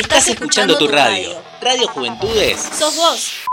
Estás escuchando tu radio. Radio Juventudes. Sos vos.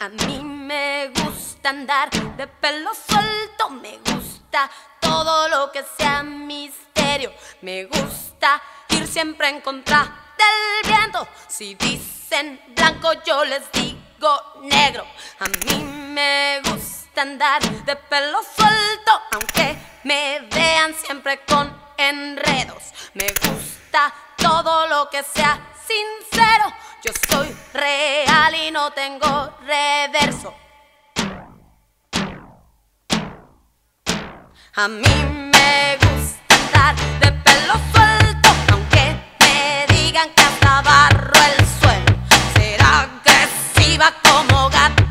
A mí me gusta andar de pelo suelto, me gusta todo lo que sea misterio, me gusta ir siempre en contra del viento. Si dicen blanco, yo les digo negro. A mí me gusta andar de pelo suelto, aunque me vean siempre con enredos. Me gusta todo lo que sea sincero. Yo soy real y no tengo reverso. A mí me gusta andar de pelo suelto, aunque me digan que hasta barro el suelo. Ser agresiva como gata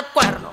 al cuerno.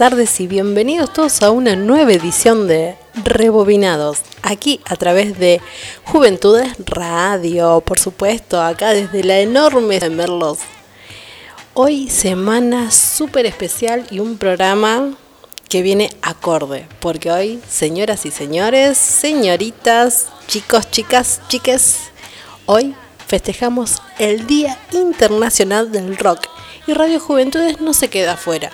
Tardes y bienvenidos todos a una nueva edición de Rebobinados, aquí a través de Juventudes Radio, por supuesto, acá desde la enorme de Merlos. Hoy semana súper especial y un programa que viene acorde, porque hoy, señoras y señores, señoritas, chicos, chicas, chiques, hoy festejamos el Día Internacional del Rock y Radio Juventudes no se queda afuera.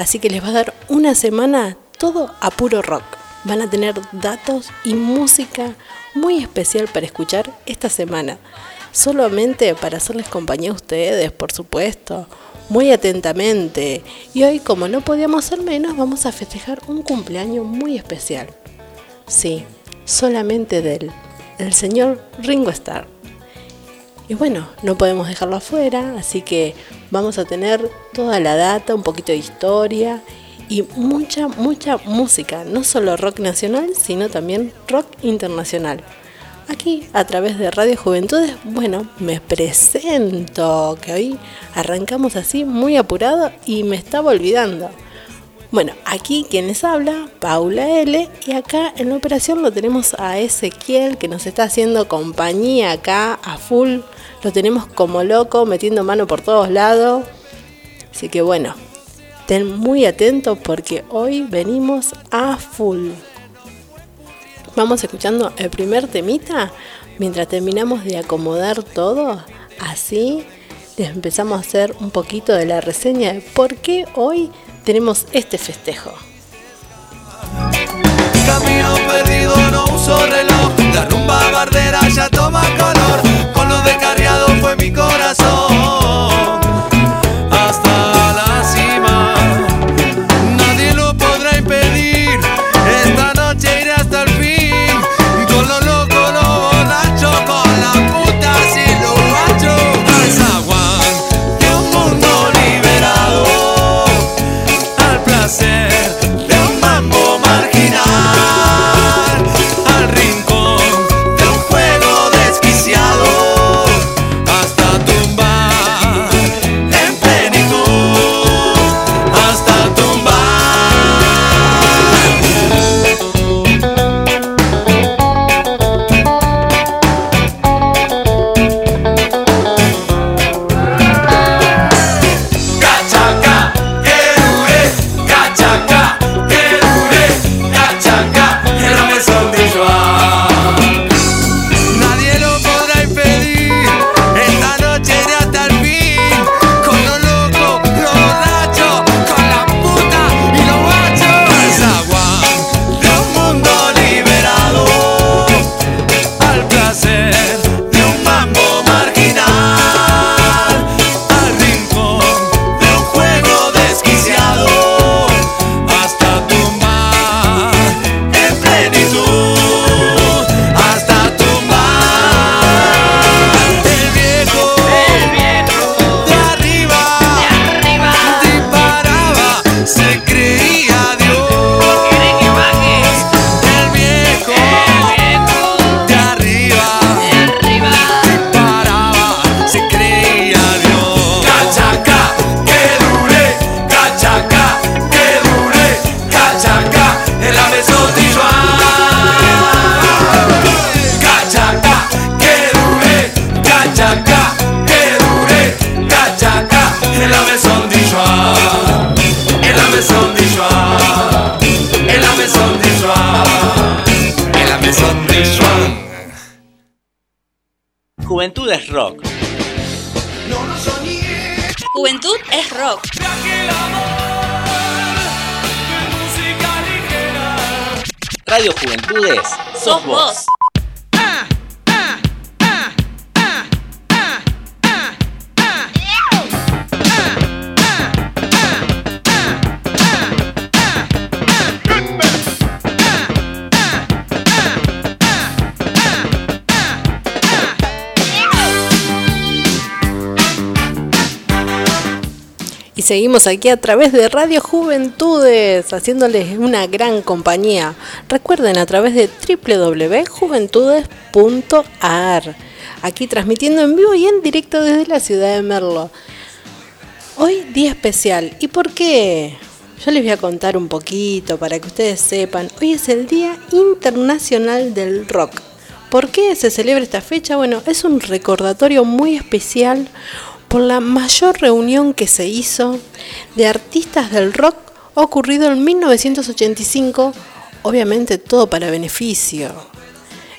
Así que les va a dar una semana todo a puro rock. Van a tener datos y música muy especial para escuchar esta semana. Solamente para hacerles compañía a ustedes, por supuesto. Muy atentamente. Y hoy, como no podíamos ser menos, vamos a festejar un cumpleaños muy especial. Sí, solamente de él, el señor Ringo Starr. Y bueno, no podemos dejarlo afuera, así que vamos a tener toda la data, un poquito de historia y mucha, mucha música, no solo rock nacional, sino también rock internacional. Aquí, a través de Radio Juventudes, bueno, me presento, que hoy arrancamos así muy apurado y me estaba olvidando. Bueno, aquí quien les habla, Paula L. Y acá en la operación lo tenemos a Ezequiel que nos está haciendo compañía acá a full. Lo tenemos como loco, metiendo mano por todos lados. Así que bueno, estén muy atentos porque hoy venimos a full. Vamos escuchando el primer temita mientras terminamos de acomodar todo. Así les empezamos a hacer un poquito de la reseña de por qué hoy tenemos este festejo. Camino perdido, no uso reloj. La rumba bardera ya toma color. Descarriado fue mi corazón. Seguimos aquí a través de Radio Juventudes, haciéndoles una gran compañía. Recuerden a través de www.juventudes.ar. Aquí transmitiendo en vivo y en directo desde la ciudad de Merlo. Hoy día especial. ¿Y por qué? Yo les voy a contar un poquito para que ustedes sepan. Hoy es el Día Internacional del Rock. ¿Por qué se celebra esta fecha? Bueno, es un recordatorio muy especial por la mayor reunión que se hizo de artistas del rock ocurrido en 1985, obviamente todo para beneficio.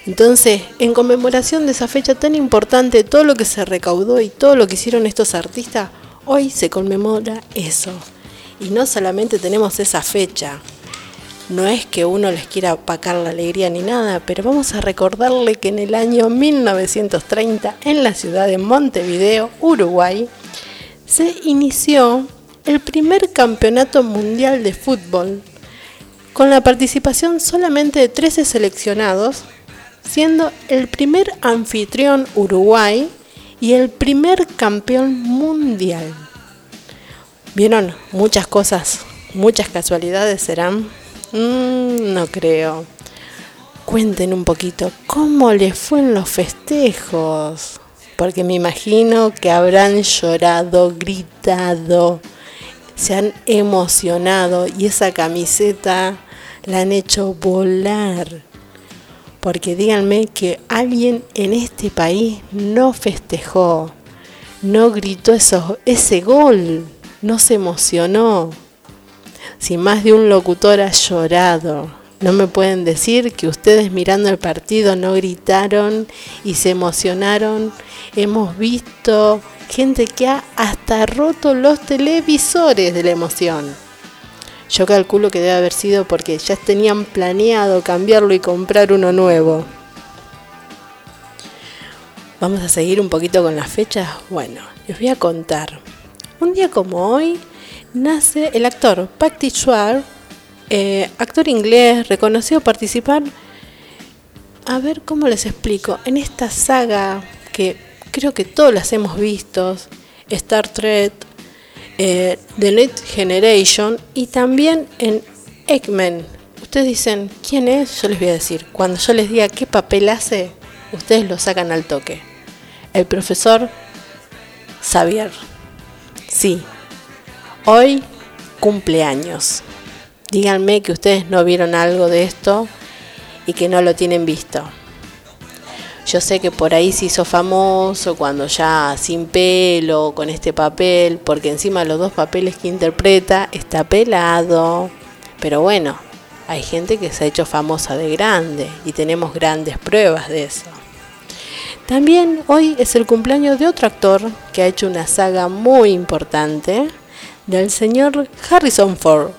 Entonces, en conmemoración de esa fecha tan importante, todo lo que se recaudó y todo lo que hicieron estos artistas, hoy se conmemora eso. Y no solamente tenemos esa fecha, no es que uno les quiera apacar la alegría ni nada, pero vamos a recordarle que en el año 1930, en la ciudad de Montevideo, Uruguay, se inició el primer campeonato mundial de fútbol, con la participación solamente de 13 seleccionados, siendo el primer anfitrión Uruguay y el primer campeón mundial. ¿Vieron? Muchas cosas, muchas casualidades serán. Mm, no creo. Cuenten un poquito cómo les fue en los festejos. Porque me imagino que habrán llorado, gritado, se han emocionado y esa camiseta la han hecho volar. Porque díganme que alguien en este país no festejó, no gritó ese gol, no se emocionó si más de un locutor ha llorado. No me pueden decir que ustedes mirando el partido no gritaron y se emocionaron. Hemos visto gente que ha hasta roto los televisores de la emoción. Yo calculo que debe haber sido porque ya tenían planeado cambiarlo y comprar uno nuevo. Vamos a seguir un poquito con las fechas. Bueno, les voy a contar. Un día como hoy, nace el actor Patrick Swayze, eh, actor inglés, reconocido participar, a ver cómo les explico, en esta saga que creo que todos las hemos visto, Star Trek, eh, The Next Generation y también en Eggman. Ustedes dicen, ¿quién es? Yo les voy a decir. Cuando yo les diga qué papel hace, ustedes lo sacan al toque. El profesor Xavier. Sí, Hoy cumpleaños. Díganme que ustedes no vieron algo de esto y que no lo tienen visto. Yo sé que por ahí se hizo famoso cuando ya sin pelo, con este papel, porque encima los dos papeles que interpreta está pelado. Pero bueno, hay gente que se ha hecho famosa de grande y tenemos grandes pruebas de eso. También hoy es el cumpleaños de otro actor que ha hecho una saga muy importante, del señor Harrison Ford,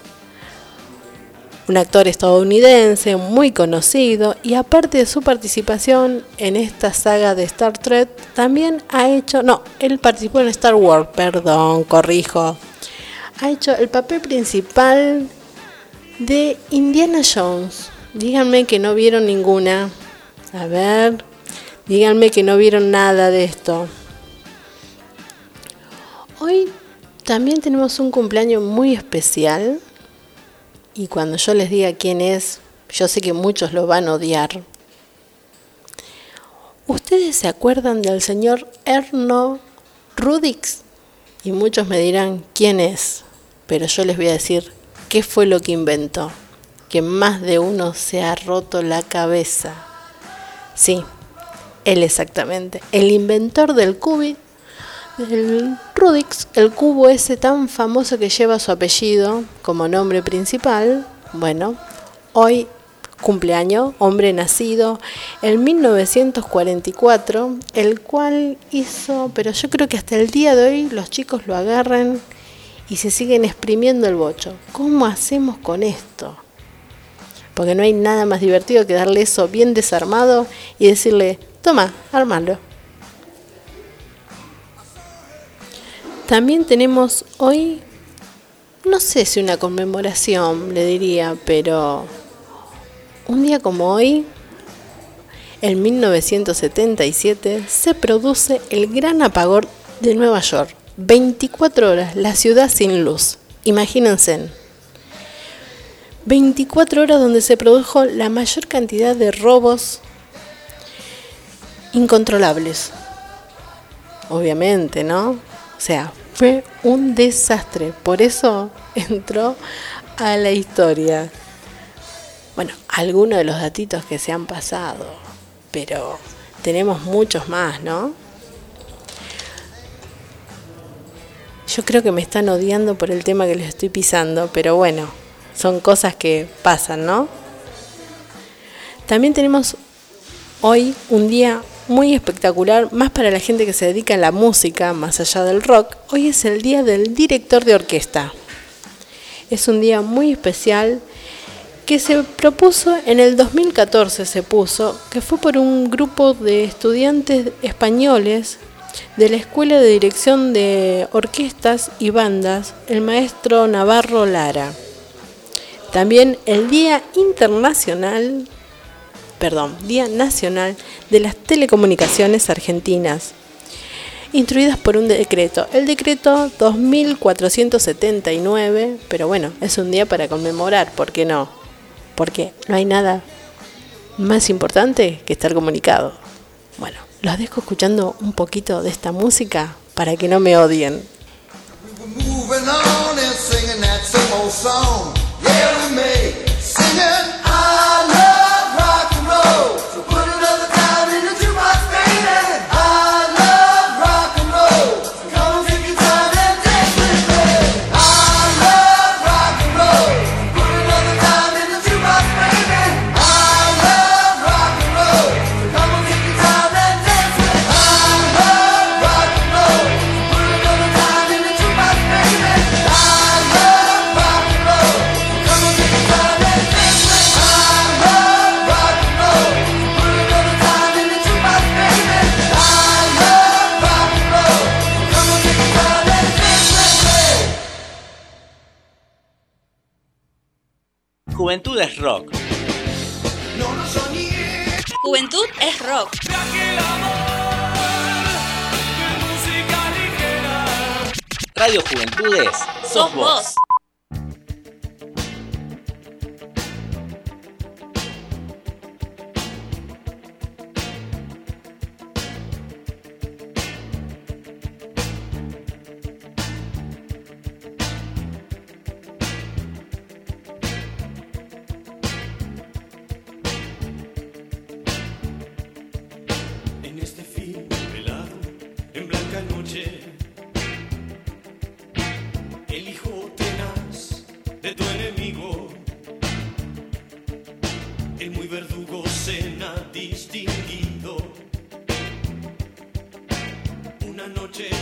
un actor estadounidense muy conocido y aparte de su participación en esta saga de Star Trek, también ha hecho, no, él participó en Star Wars, perdón, corrijo, ha hecho el papel principal de Indiana Jones. Díganme que no vieron ninguna. A ver, díganme que no vieron nada de esto. Hoy también tenemos un cumpleaños muy especial y cuando yo les diga quién es, yo sé que muchos lo van a odiar. ¿Ustedes se acuerdan del señor Erno Rudix? Y muchos me dirán quién es, pero yo les voy a decir qué fue lo que inventó, que más de uno se ha roto la cabeza. Sí, él exactamente, el inventor del qubit del Rubik's, el cubo ese tan famoso que lleva su apellido como nombre principal. Bueno, hoy cumpleaños, hombre nacido en 1944, el cual hizo, pero yo creo que hasta el día de hoy los chicos lo agarran y se siguen exprimiendo el bocho. ¿Cómo hacemos con esto? Porque no hay nada más divertido que darle eso bien desarmado y decirle, toma, armalo. También tenemos hoy, no sé si una conmemoración, le diría, pero un día como hoy, en 1977, se produce el gran apagón de Nueva York. 24 horas, la ciudad sin luz. Imagínense. 24 horas donde se produjo la mayor cantidad de robos incontrolables. Obviamente, ¿no? O sea, fue un desastre. Por eso entró a la historia. Bueno, algunos de los datitos que se han pasado, pero tenemos muchos más, ¿no? Yo creo que me están odiando por el tema que les estoy pisando, pero bueno, son cosas que pasan, ¿no? También tenemos hoy un día muy espectacular, más para la gente que se dedica a la música, más allá del rock. Hoy es el día del director de orquesta. Es un día muy especial que se propuso en el 2014 se puso, que fue por un grupo de estudiantes españoles de la Escuela de Dirección de Orquestas y Bandas, el maestro Navarro Lara. También el Día Internacional, perdón, Día Nacional de las Telecomunicaciones Argentinas, instruidas por un decreto, el decreto 2479, pero bueno, es un día para conmemorar, ¿por qué no? Porque no hay nada más importante que estar comunicado. Bueno, los dejo escuchando un poquito de esta música para que no me odien. Juventud es rock. No lo soñé. Juventud es rock. Radio Juventudes sos vos. Una noche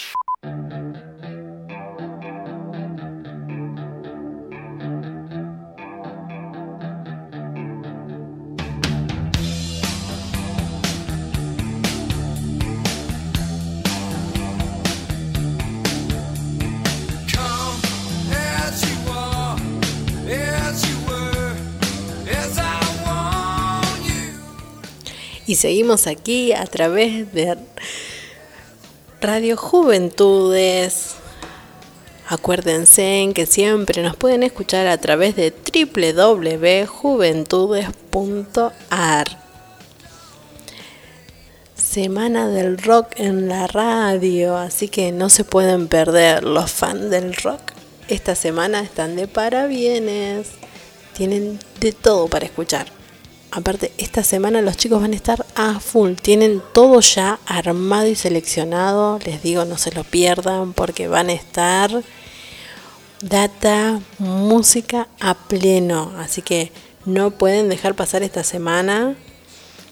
Y seguimos aquí a través de Radio Juventudes. Acuérdense que siempre nos pueden escuchar a través de www.juventudes.ar. Semana del rock en la radio, así que no se pueden perder los fans del rock. Esta semana están de parabienes, tienen de todo para escuchar. Aparte, esta semana los chicos van a estar a full. Tienen todo ya armado y seleccionado. Les digo, no se lo pierdan porque van a estar data, música a pleno. Así que no pueden dejar pasar esta semana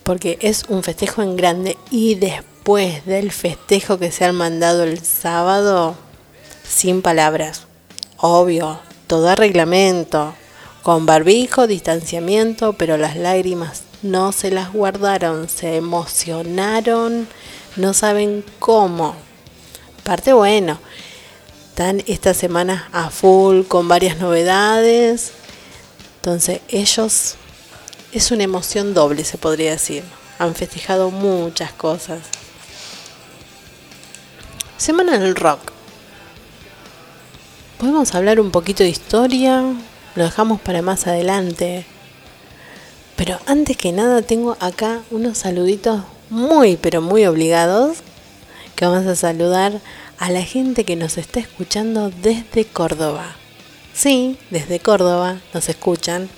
porque es un festejo en grande. Y después del festejo que se han mandado el sábado, sin palabras. Obvio, todo a reglamento con barbijo, distanciamiento, pero las lágrimas no se las guardaron, se emocionaron, no saben cómo. Parte bueno, están esta semana a full con varias novedades, entonces ellos es una emoción doble, se podría decir. Han festejado muchas cosas. Semana del rock. Podemos hablar un poquito de historia, lo dejamos para más adelante. Pero antes que nada tengo acá unos saluditos muy pero muy obligados que vamos a saludar a la gente que nos está escuchando desde Córdoba. Sí, desde Córdoba nos escuchan.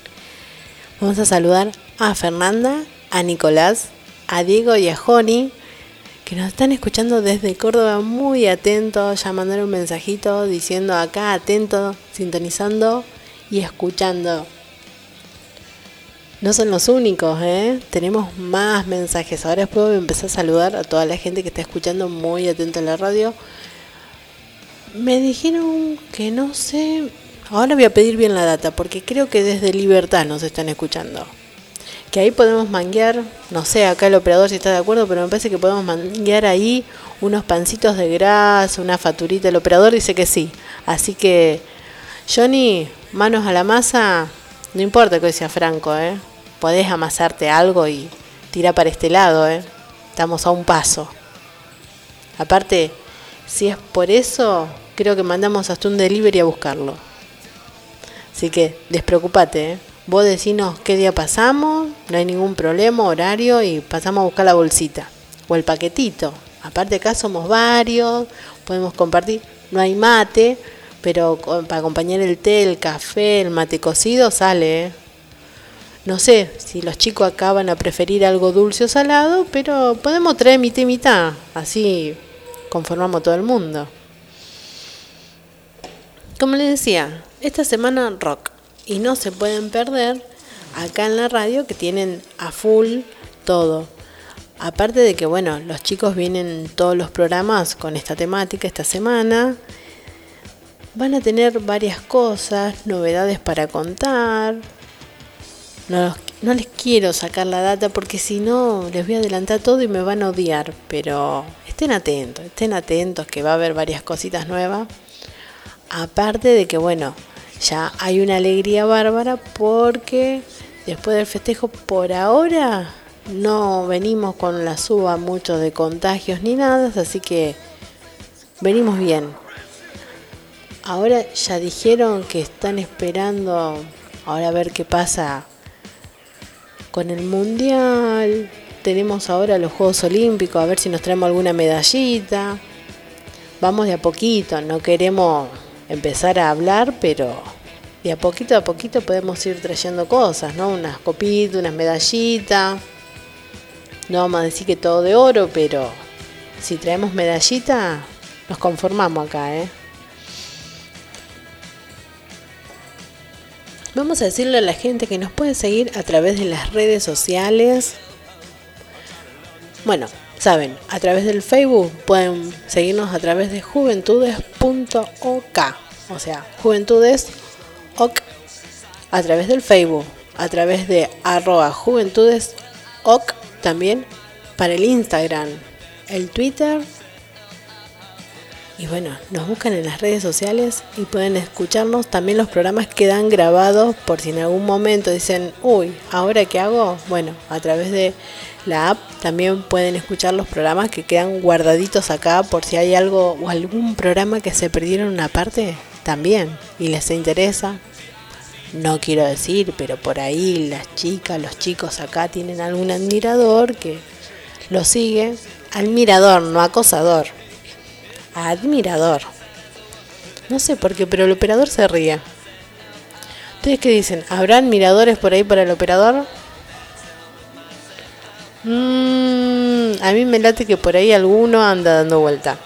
Vamos a saludar a Fernanda, a Nicolás, a Diego y a Joni que nos están escuchando desde Córdoba muy atentos, ya mandaron un mensajito diciendo acá atento, sintonizando y escuchando. No son los únicos, ¿eh? Tenemos más mensajes. Ahora después voy a empezar a saludar a toda la gente que está escuchando muy atenta a la radio. Me dijeron que no sé. Ahora voy a pedir bien la data porque creo que desde Libertad nos están escuchando. Que ahí podemos manguear, no sé acá el operador si está de acuerdo, pero me parece que podemos manguear ahí unos pancitos de grasa, una faturita. El operador dice que sí. Así que, Johnny, manos a la masa, no importa que sea Franco, ¿eh? Podés amasarte algo y tirar para este lado, ¿eh? Estamos a un paso. Aparte, si es por eso, creo que mandamos hasta un delivery a buscarlo. Así que despreocupate, ¿eh? Vos decinos qué día pasamos, no hay ningún problema, horario, y pasamos a buscar la bolsita o el paquetito. Aparte acá somos varios, podemos compartir, no hay mate, pero para acompañar el té, el café, el mate cocido sale. ¿eh? No sé si los chicos acá van a preferir algo dulce o salado, pero podemos traer mitad y mitad, así conformamos todo el mundo. Como les decía, esta semana rock y no se pueden perder acá en la radio que tienen a full todo. Aparte de que, bueno, los chicos vienen todos los programas con esta temática esta semana. Van a tener varias cosas, novedades para contar. No, no les quiero sacar la data porque si no les voy a adelantar todo y me van a odiar. Pero estén atentos, estén atentos que va a haber varias cositas nuevas. Aparte de que, bueno, ya hay una alegría bárbara porque después del festejo, por ahora, no venimos con la suba mucho de contagios ni nada, así que venimos bien. Ahora ya dijeron que están esperando ahora a ver qué pasa con el mundial. Tenemos ahora los Juegos Olímpicos, a ver si nos traemos alguna medallita. Vamos de a poquito, no queremos empezar a hablar, pero de a poquito a poquito podemos ir trayendo cosas, ¿no? Unas copitas, unas medallitas. No vamos a decir que todo de oro, pero si traemos medallita, nos conformamos acá, ¿eh? Vamos a decirle a la gente que nos puede seguir a través de las redes sociales. Bueno, Saben, a través del Facebook pueden seguirnos a través de juventudes.ok, o sea, juventudes ok, a través del Facebook, a través de arroba juventudes ok, también para el Instagram, el Twitter. Y bueno, nos buscan en las redes sociales y pueden escucharnos. También los programas quedan grabados por si en algún momento dicen, uy, ¿ahora qué hago? Bueno, a través de la app también pueden escuchar los programas que quedan guardaditos acá por si hay algo o algún programa que se perdieron una parte también y les interesa. No quiero decir, pero por ahí las chicas, los chicos acá tienen algún admirador que lo sigue. Admirador, no acosador. Admirador. No sé por qué, pero el operador se ríe. ¿Ustedes qué dicen? ¿Habrá admiradores por ahí para el operador? Mm, a mí me late que por ahí alguno anda dando vuelta.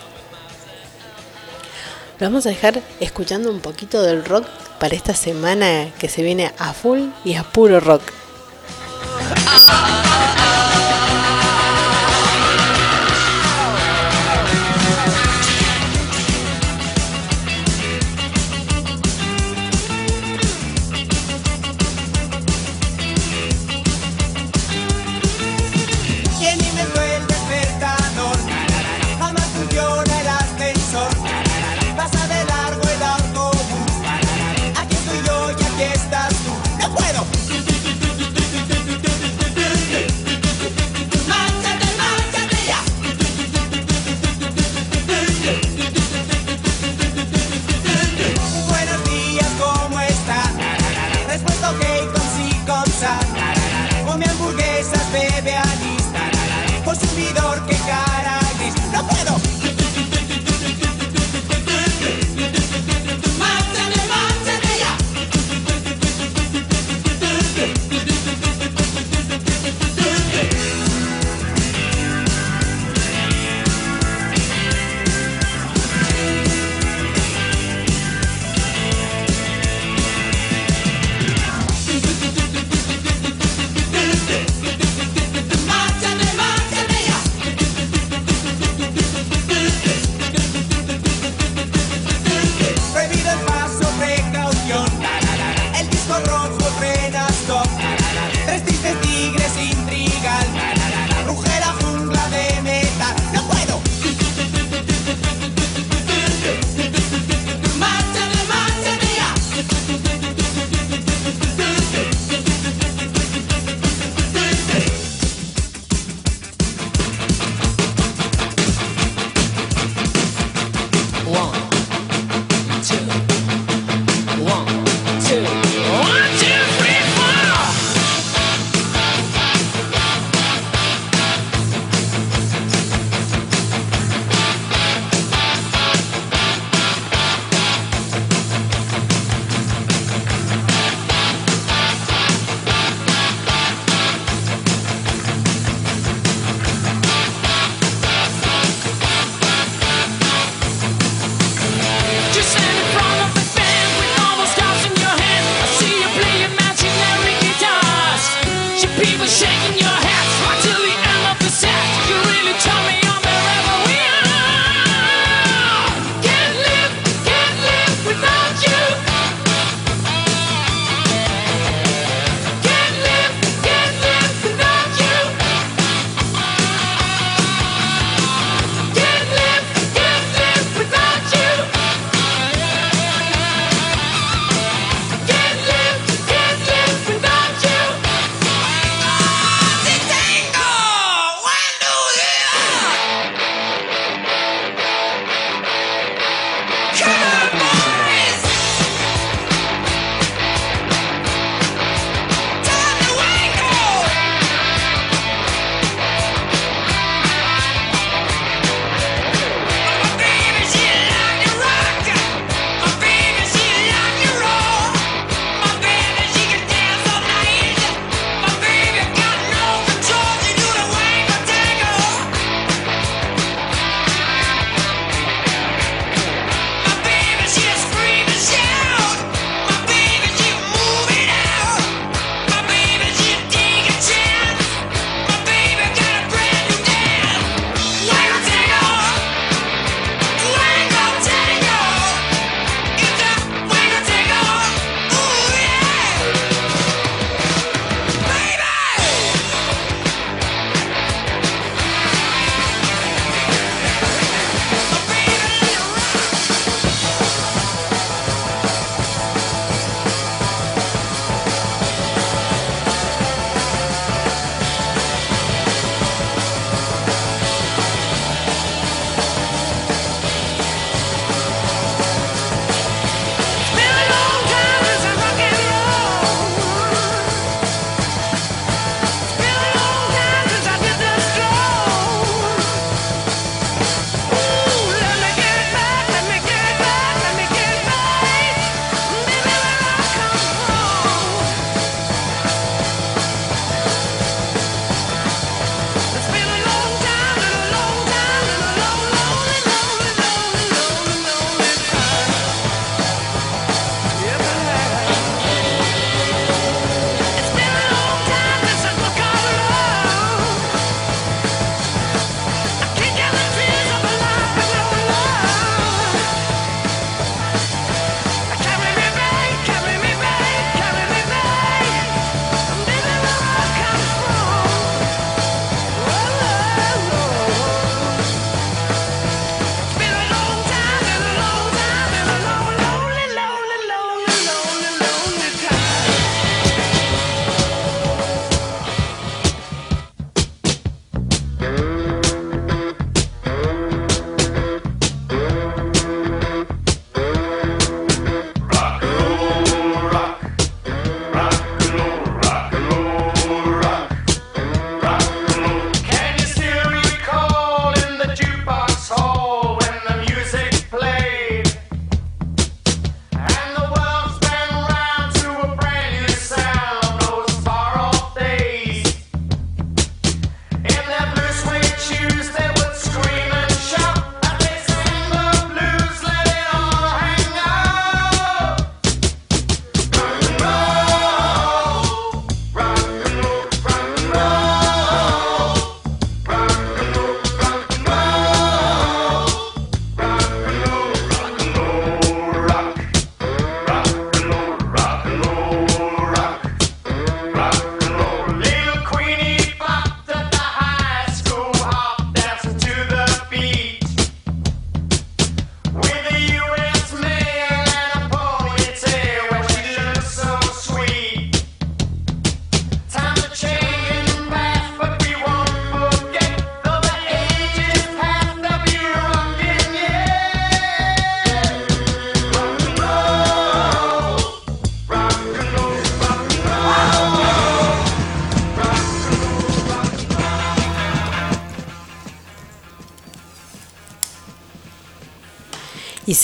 Lo vamos a dejar escuchando un poquito del rock para esta semana que se viene a full y a puro rock.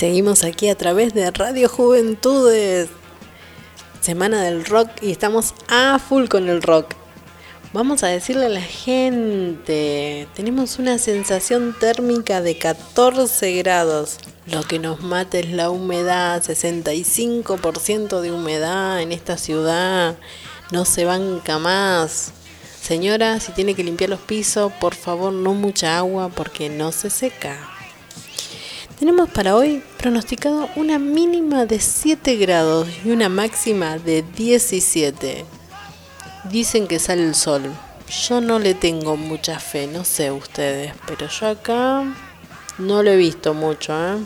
Seguimos aquí a través de Radio Juventudes. Semana del rock y estamos a full con el rock. Vamos a decirle a la gente, tenemos una sensación térmica de 14 grados. Lo que nos mata es la humedad, 65% de humedad en esta ciudad. No se banca más. Señora, si tiene que limpiar los pisos, por favor no mucha agua porque no se seca. Tenemos para hoy pronosticado una mínima de 7 grados y una máxima de 17. Dicen que sale el sol. Yo no le tengo mucha fe, no sé ustedes, pero yo acá no lo he visto mucho, ¿eh?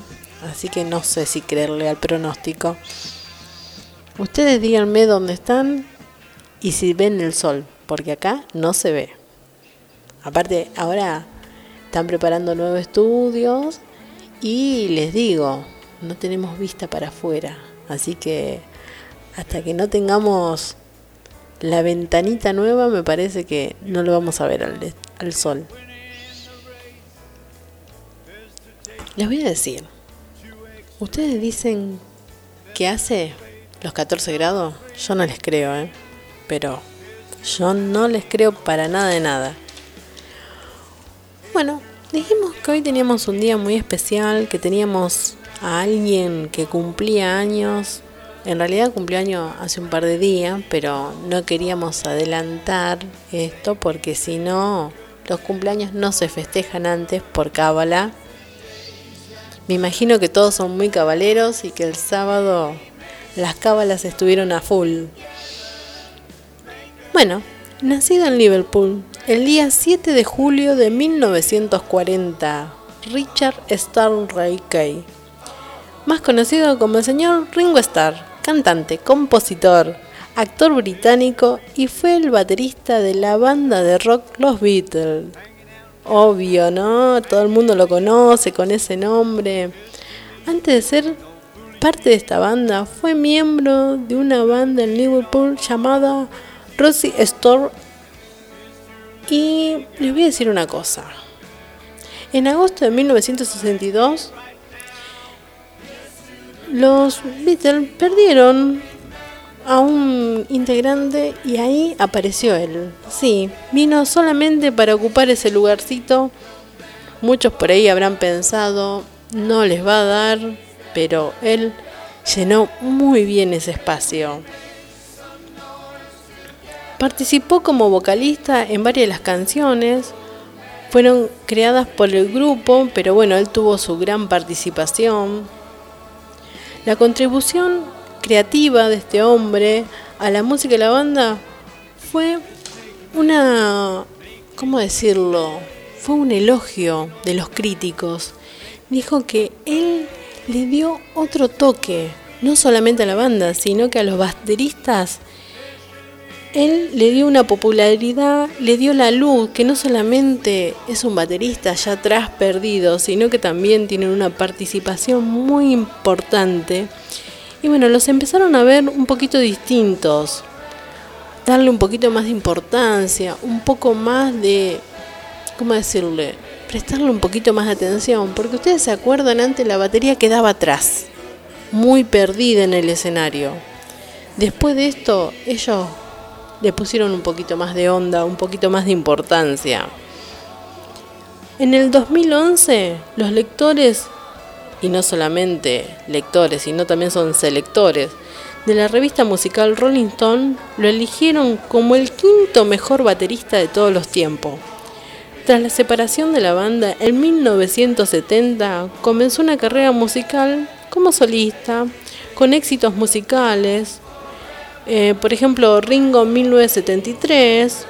así que no sé si creerle al pronóstico. Ustedes díganme dónde están y si ven el sol, porque acá no se ve. Aparte, ahora están preparando nuevos estudios y les digo, no tenemos vista para afuera, así que hasta que no tengamos la ventanita nueva me parece que no lo vamos a ver al, sol. Les voy a decir, ustedes dicen que hace los 14 grados, yo no les creo, ¿eh? pero yo no les creo para nada de nada. Bueno, dijimos que hoy teníamos un día muy especial, que teníamos a alguien que cumplía años. En realidad cumplió años hace un par de días, pero no queríamos adelantar esto porque si no, los cumpleaños no se festejan antes por cábala. Me imagino que todos son muy cabaleros y que el sábado las cábalas estuvieron a full. Bueno, nacido en Liverpool el día 7 de julio de 1940, Richard Starr Kay, más conocido como el señor Ringo Starr, cantante, compositor, actor británico y fue el baterista de la banda de rock Los Beatles. Obvio, ¿no? Todo el mundo lo conoce con ese nombre. Antes de ser parte de esta banda, fue miembro de una banda en Liverpool llamada Rosie Store. Y les voy a decir una cosa. En agosto de 1962, los Beatles perdieron a un integrante y ahí apareció él. Sí, vino solamente para ocupar ese lugarcito. Muchos por ahí habrán pensado, no les va a dar, pero él llenó muy bien ese espacio. Participó como vocalista en varias de las canciones. Fueron creadas por el grupo, pero bueno, él tuvo su gran participación. La contribución creativa de este hombre a la música de la banda fue una, ¿cómo decirlo? Fue un elogio de los críticos. Dijo que él le dio otro toque, no solamente a la banda, sino que a los bateristas él le dio una popularidad, le dio la luz, que no solamente es un baterista ya atrás perdido, sino que también tiene una participación muy importante. Y bueno, los empezaron a ver un poquito distintos, darle un poquito más de importancia, un poco más de, ¿cómo decirle? Prestarle un poquito más de atención, porque ustedes se acuerdan antes la batería quedaba atrás, muy perdida en el escenario. Después de esto, ellos le pusieron un poquito más de onda, un poquito más de importancia. En el 2011, los lectores, y no solamente lectores, sino también son selectores, de la revista musical Rolling Stone lo eligieron como el quinto mejor baterista de todos los tiempos. Tras la separación de la banda en 1970, comenzó una carrera musical como solista, con éxitos musicales, eh, por ejemplo, Ringo en 1973,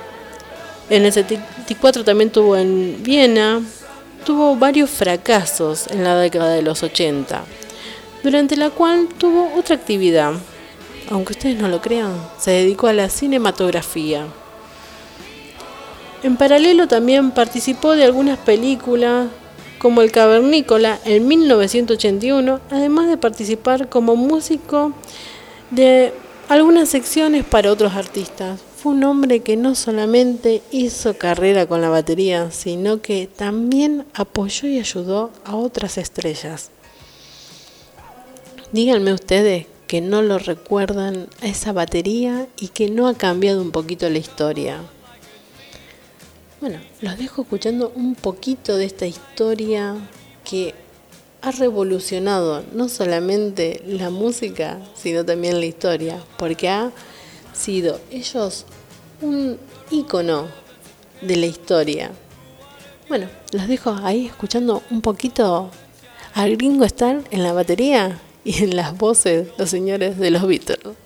en el 74 también tuvo en Viena, tuvo varios fracasos en la década de los 80, durante la cual tuvo otra actividad, aunque ustedes no lo crean, se dedicó a la cinematografía. En paralelo también participó de algunas películas como El Cavernícola en 1981, además de participar como músico de algunas secciones para otros artistas. Fue un hombre que no solamente hizo carrera con la batería, sino que también apoyó y ayudó a otras estrellas. Díganme ustedes que no lo recuerdan a esa batería y que no ha cambiado un poquito la historia. Bueno, los dejo escuchando un poquito de esta historia que ha revolucionado no solamente la música, sino también la historia, porque ha sido ellos un ícono de la historia. Bueno, los dejo ahí escuchando un poquito al gringo estar en la batería y en las voces los señores de los Beatles.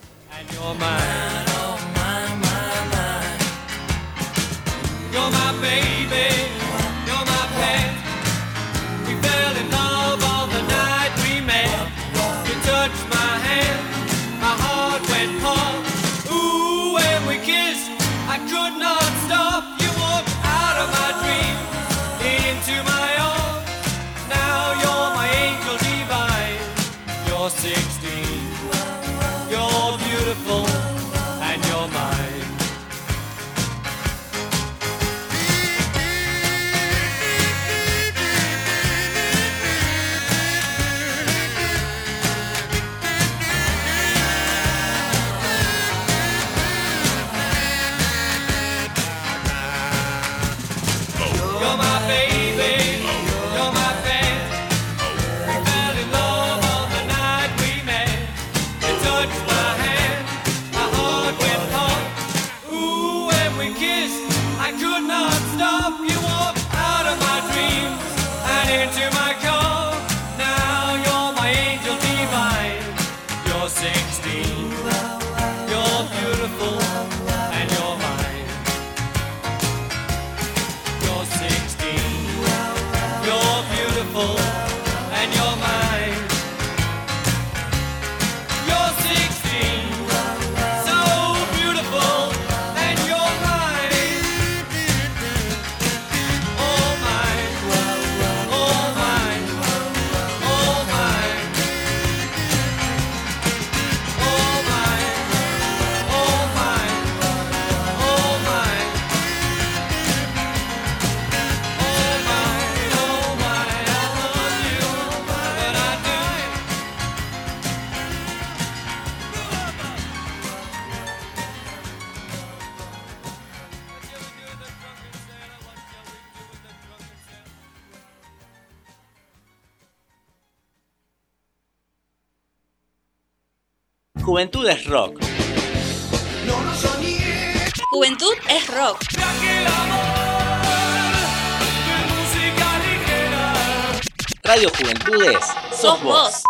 rock. Juventud es rock. Radio Juventudes, sos vos.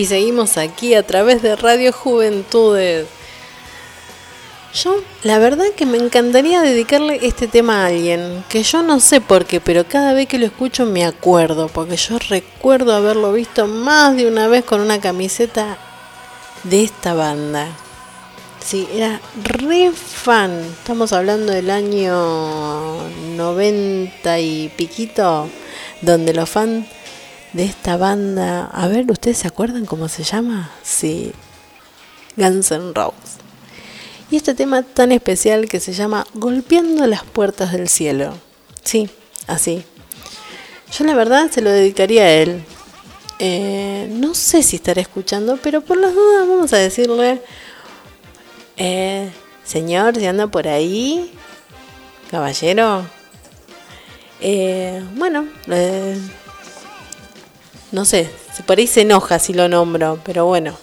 Y seguimos aquí a través de Radio Juventudes. Yo, la verdad que me encantaría dedicarle este tema a alguien, que yo no sé por qué, pero cada vez que lo escucho me acuerdo, porque yo recuerdo haberlo visto más de una vez con una camiseta de esta banda. Sí, era re fan. Estamos hablando del año 90 y piquito, donde los fans de esta banda, a ver, ¿ustedes se acuerdan cómo se llama? Sí, Guns N' Roses. Y este tema tan especial que se llama Golpeando las puertas del cielo. Sí, así. Yo la verdad se lo dedicaría a él. Eh, no sé si estará escuchando, pero por las dudas vamos a decirle, eh, señor, si anda por ahí, caballero. Eh, bueno, eh, no sé, si por ahí se enoja si lo nombro, pero bueno.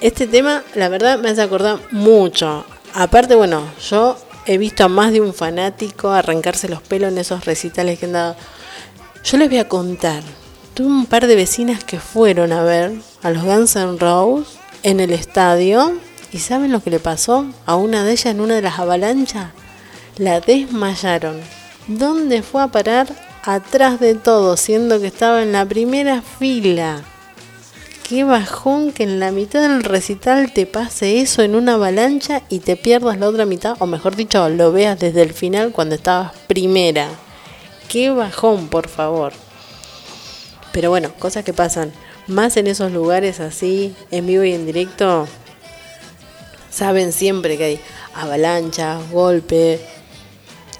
Este tema, la verdad, me hace acordar mucho. Aparte, bueno, yo he visto a más de un fanático arrancarse los pelos en esos recitales que han dado. Yo les voy a contar. Tuve un par de vecinas que fueron a ver a los Guns N' Roses en el estadio. ¿Y saben lo que le pasó? A una de ellas en una de las avalanchas. La desmayaron. ¿Dónde fue a parar? Atrás de todo, siendo que estaba en la primera fila. Qué bajón que en la mitad del recital te pase eso en una avalancha y te pierdas la otra mitad, o mejor dicho, lo veas desde el final cuando estabas primera. Qué bajón, por favor. Pero bueno, cosas que pasan. Más en esos lugares así, en vivo y en directo, saben siempre que hay avalanchas, golpe,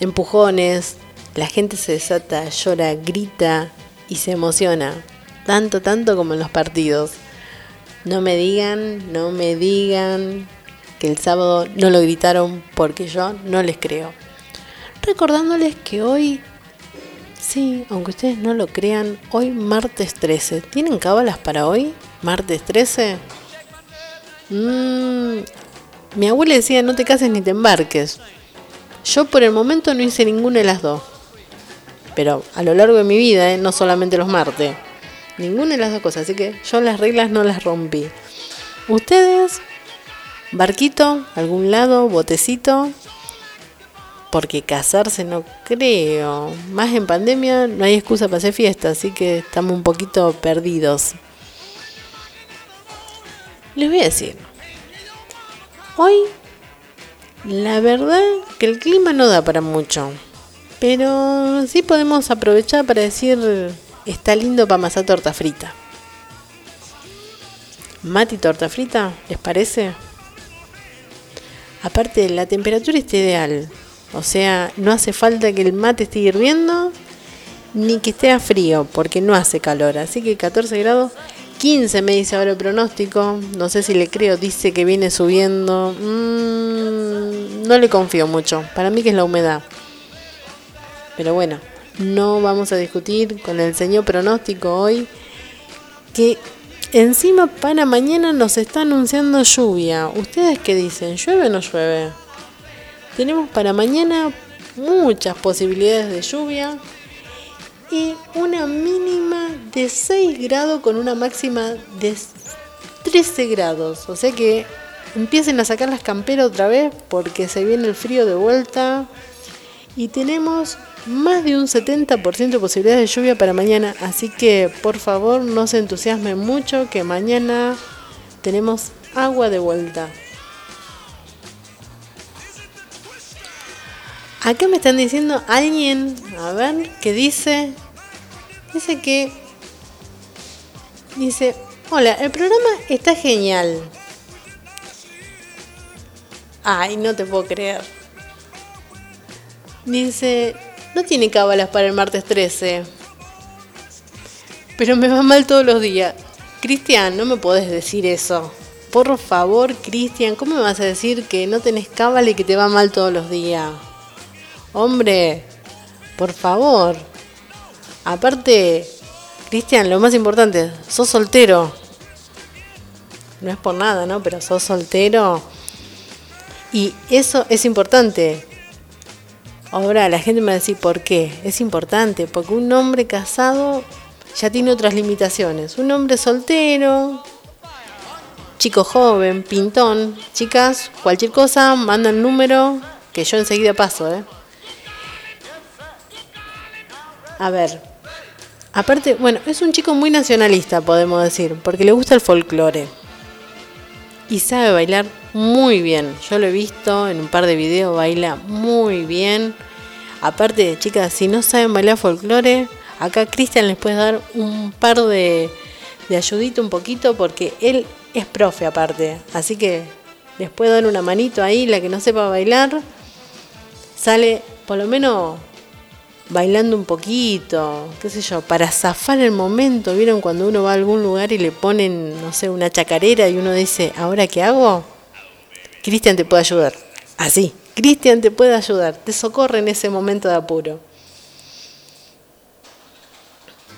empujones, la gente se desata, llora, grita y se emociona. Tanto, tanto como en los partidos. No me digan, no me digan que el sábado no lo gritaron porque yo no les creo. Recordándoles que hoy, sí, aunque ustedes no lo crean, hoy martes 13. ¿Tienen cábalas para hoy? ¿Martes 13? Mm, mi abuela decía no te cases ni te embarques. Yo por el momento no hice ninguna de las dos. Pero a lo largo de mi vida, ¿eh? no solamente los martes. Ninguna de las dos cosas. Así que yo las reglas no las rompí. Ustedes, barquito, algún lado, botecito. Porque casarse no creo. Más en pandemia no hay excusa para hacer fiesta. Así que estamos un poquito perdidos. Les voy a decir. Hoy, la verdad que el clima no da para mucho. Pero sí podemos aprovechar para decir, está lindo para amasar torta frita. Mati torta frita, ¿les parece? Aparte, la temperatura está ideal. O sea, no hace falta que el mate esté hirviendo ni que esté a frío, porque no hace calor. Así que 14 grados, 15 me dice ahora el pronóstico. No sé si le creo, dice que viene subiendo. Mm, no le confío mucho. Para mí que es la humedad. Pero bueno, no vamos a discutir con el señor pronóstico hoy. Que encima para mañana nos está anunciando lluvia. ¿Ustedes qué dicen? ¿Llueve o no llueve? Tenemos para mañana muchas posibilidades de lluvia y una mínima de 6 grados con una máxima de 13 grados. O sea que empiecen a sacar las camperas otra vez porque se viene el frío de vuelta. Y tenemos más de un 70% de posibilidades de lluvia para mañana. Así que por favor no se entusiasmen mucho que mañana tenemos agua de vuelta. Acá me están diciendo alguien, a ver, que dice, dice que, dice, hola, el programa está genial. Ay, no te puedo creer. Dice, no tiene cábalas para el martes 13. Pero me va mal todos los días. Cristian, no me podés decir eso. Por favor, Cristian, ¿cómo me vas a decir que no tenés cábala y que te va mal todos los días? Hombre, por favor. Aparte, Cristian, lo más importante, sos soltero. No es por nada, ¿no? Pero sos soltero. Y eso es importante. Ahora la gente me va a decir por qué. Es importante, porque un hombre casado ya tiene otras limitaciones. Un hombre soltero, chico joven, pintón, chicas, cualquier cosa, manda el número, que yo enseguida paso, ¿eh? A ver. Aparte, bueno, es un chico muy nacionalista, podemos decir, porque le gusta el folclore. Y sabe bailar muy bien. Yo lo he visto en un par de videos, baila muy bien. Aparte, chicas, si no saben bailar folclore, acá Cristian les puede dar un par de, de ayudita un poquito porque él es profe aparte. Así que les puede dar una manito ahí, la que no sepa bailar, sale por lo menos bailando un poquito, qué sé yo, para zafar el momento. ¿Vieron cuando uno va a algún lugar y le ponen, no sé, una chacarera y uno dice, ¿ahora qué hago? Cristian te puede ayudar. Así, Cristian te puede ayudar, te socorre en ese momento de apuro.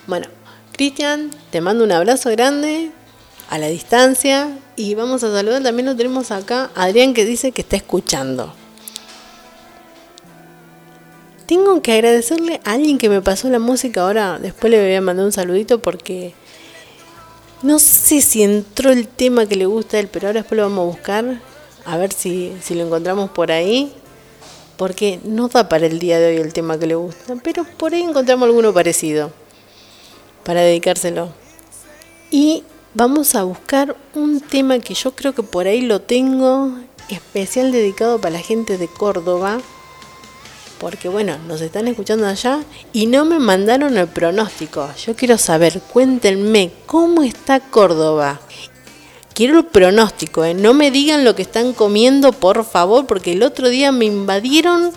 Bueno, Cristian, te mando un abrazo grande a la distancia y vamos a saludar, también lo tenemos acá, Adrián que dice que está escuchando. Tengo que agradecerle a alguien que me pasó la música ahora, después le voy a mandar un saludito porque no sé si entró el tema que le gusta a él, pero ahora después lo vamos a buscar, a ver si, si lo encontramos por ahí, porque no da para el día de hoy el tema que le gusta, pero por ahí encontramos alguno parecido para dedicárselo. Y vamos a buscar un tema que yo creo que por ahí lo tengo especial dedicado para la gente de Córdoba porque bueno, nos están escuchando allá y no me mandaron el pronóstico. Yo quiero saber, cuéntenme, ¿cómo está Córdoba? quiero el pronóstico, ¿eh? no me digan lo que están comiendo, por favor, porque el otro día me invadieron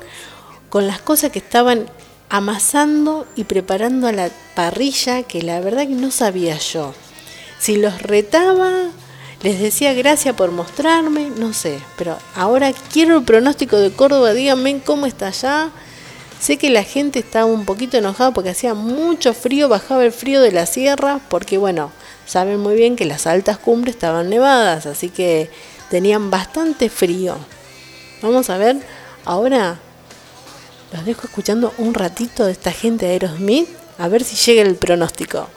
con las cosas que estaban amasando y preparando a la parrilla, que la verdad que no sabía yo. Si los retaba, les decía gracias por mostrarme, no sé, pero ahora quiero el pronóstico de Córdoba, díganme cómo está allá. Sé que la gente estaba un poquito enojada porque hacía mucho frío, bajaba el frío de la sierra, porque bueno, saben muy bien que las altas cumbres estaban nevadas, así que tenían bastante frío. Vamos a ver, ahora los dejo escuchando un ratito de esta gente de Aerosmith, a ver si llega el pronóstico.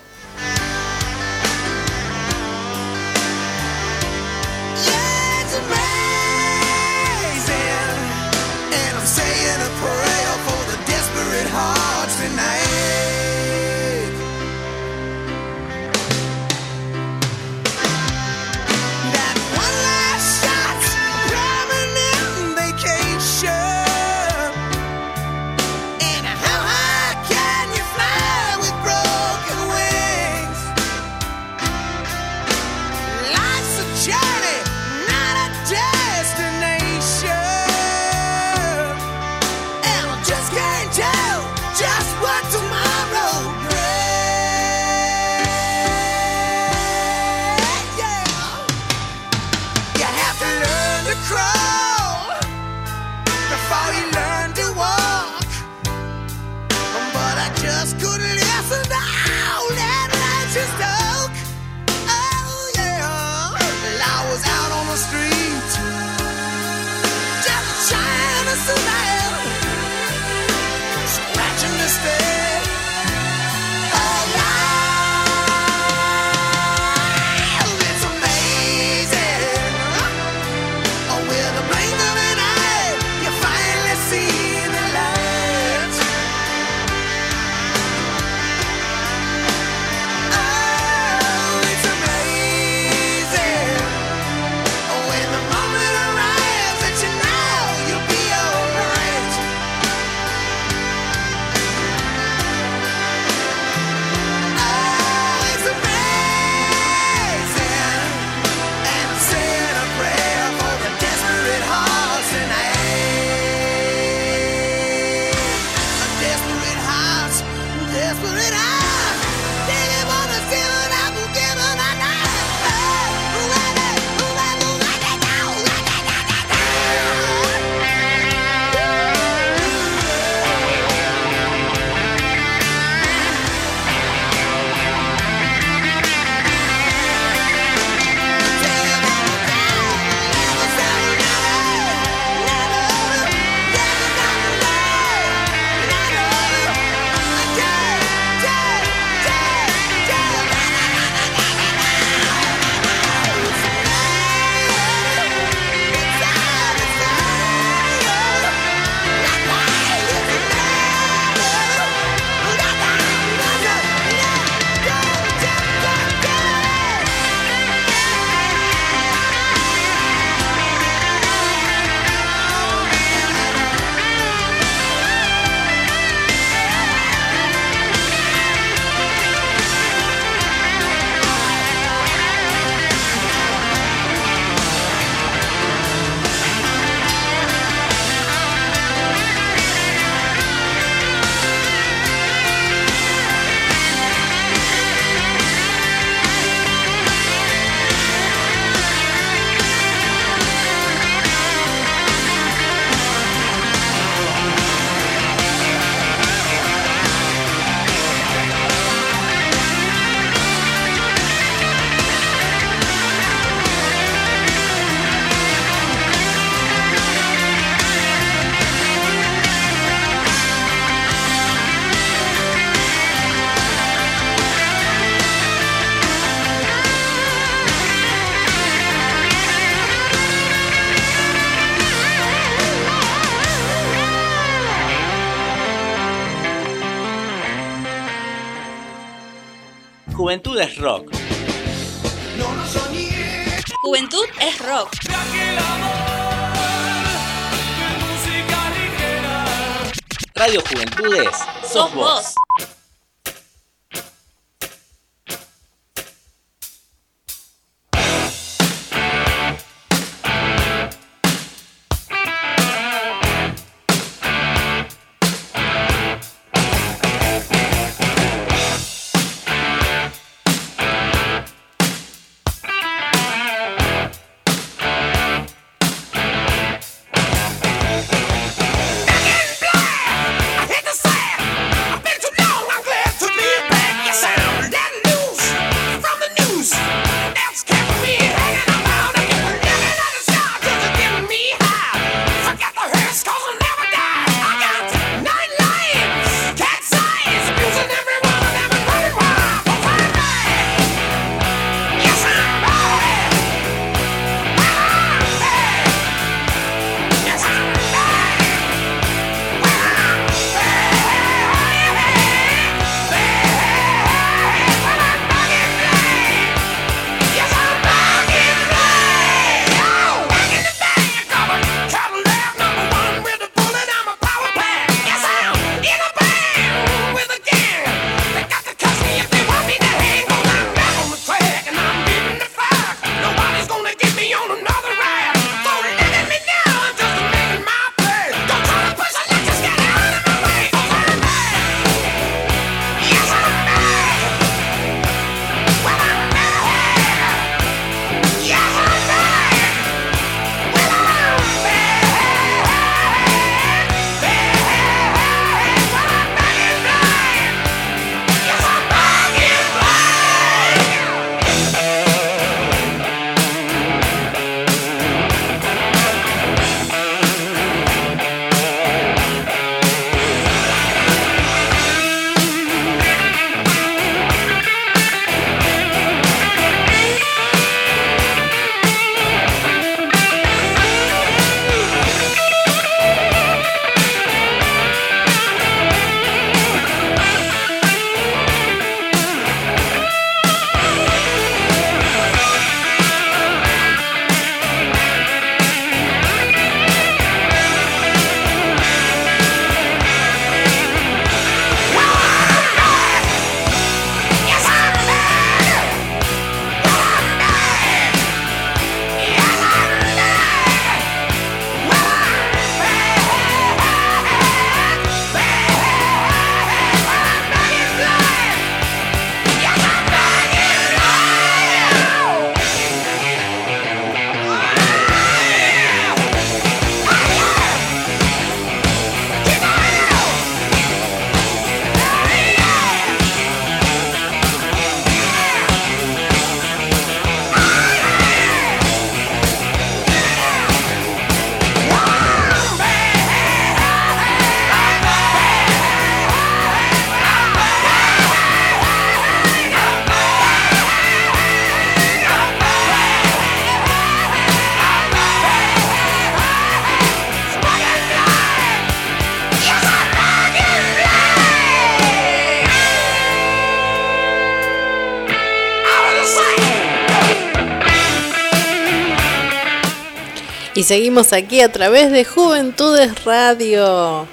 Seguimos aquí a través de Juventudes Radio.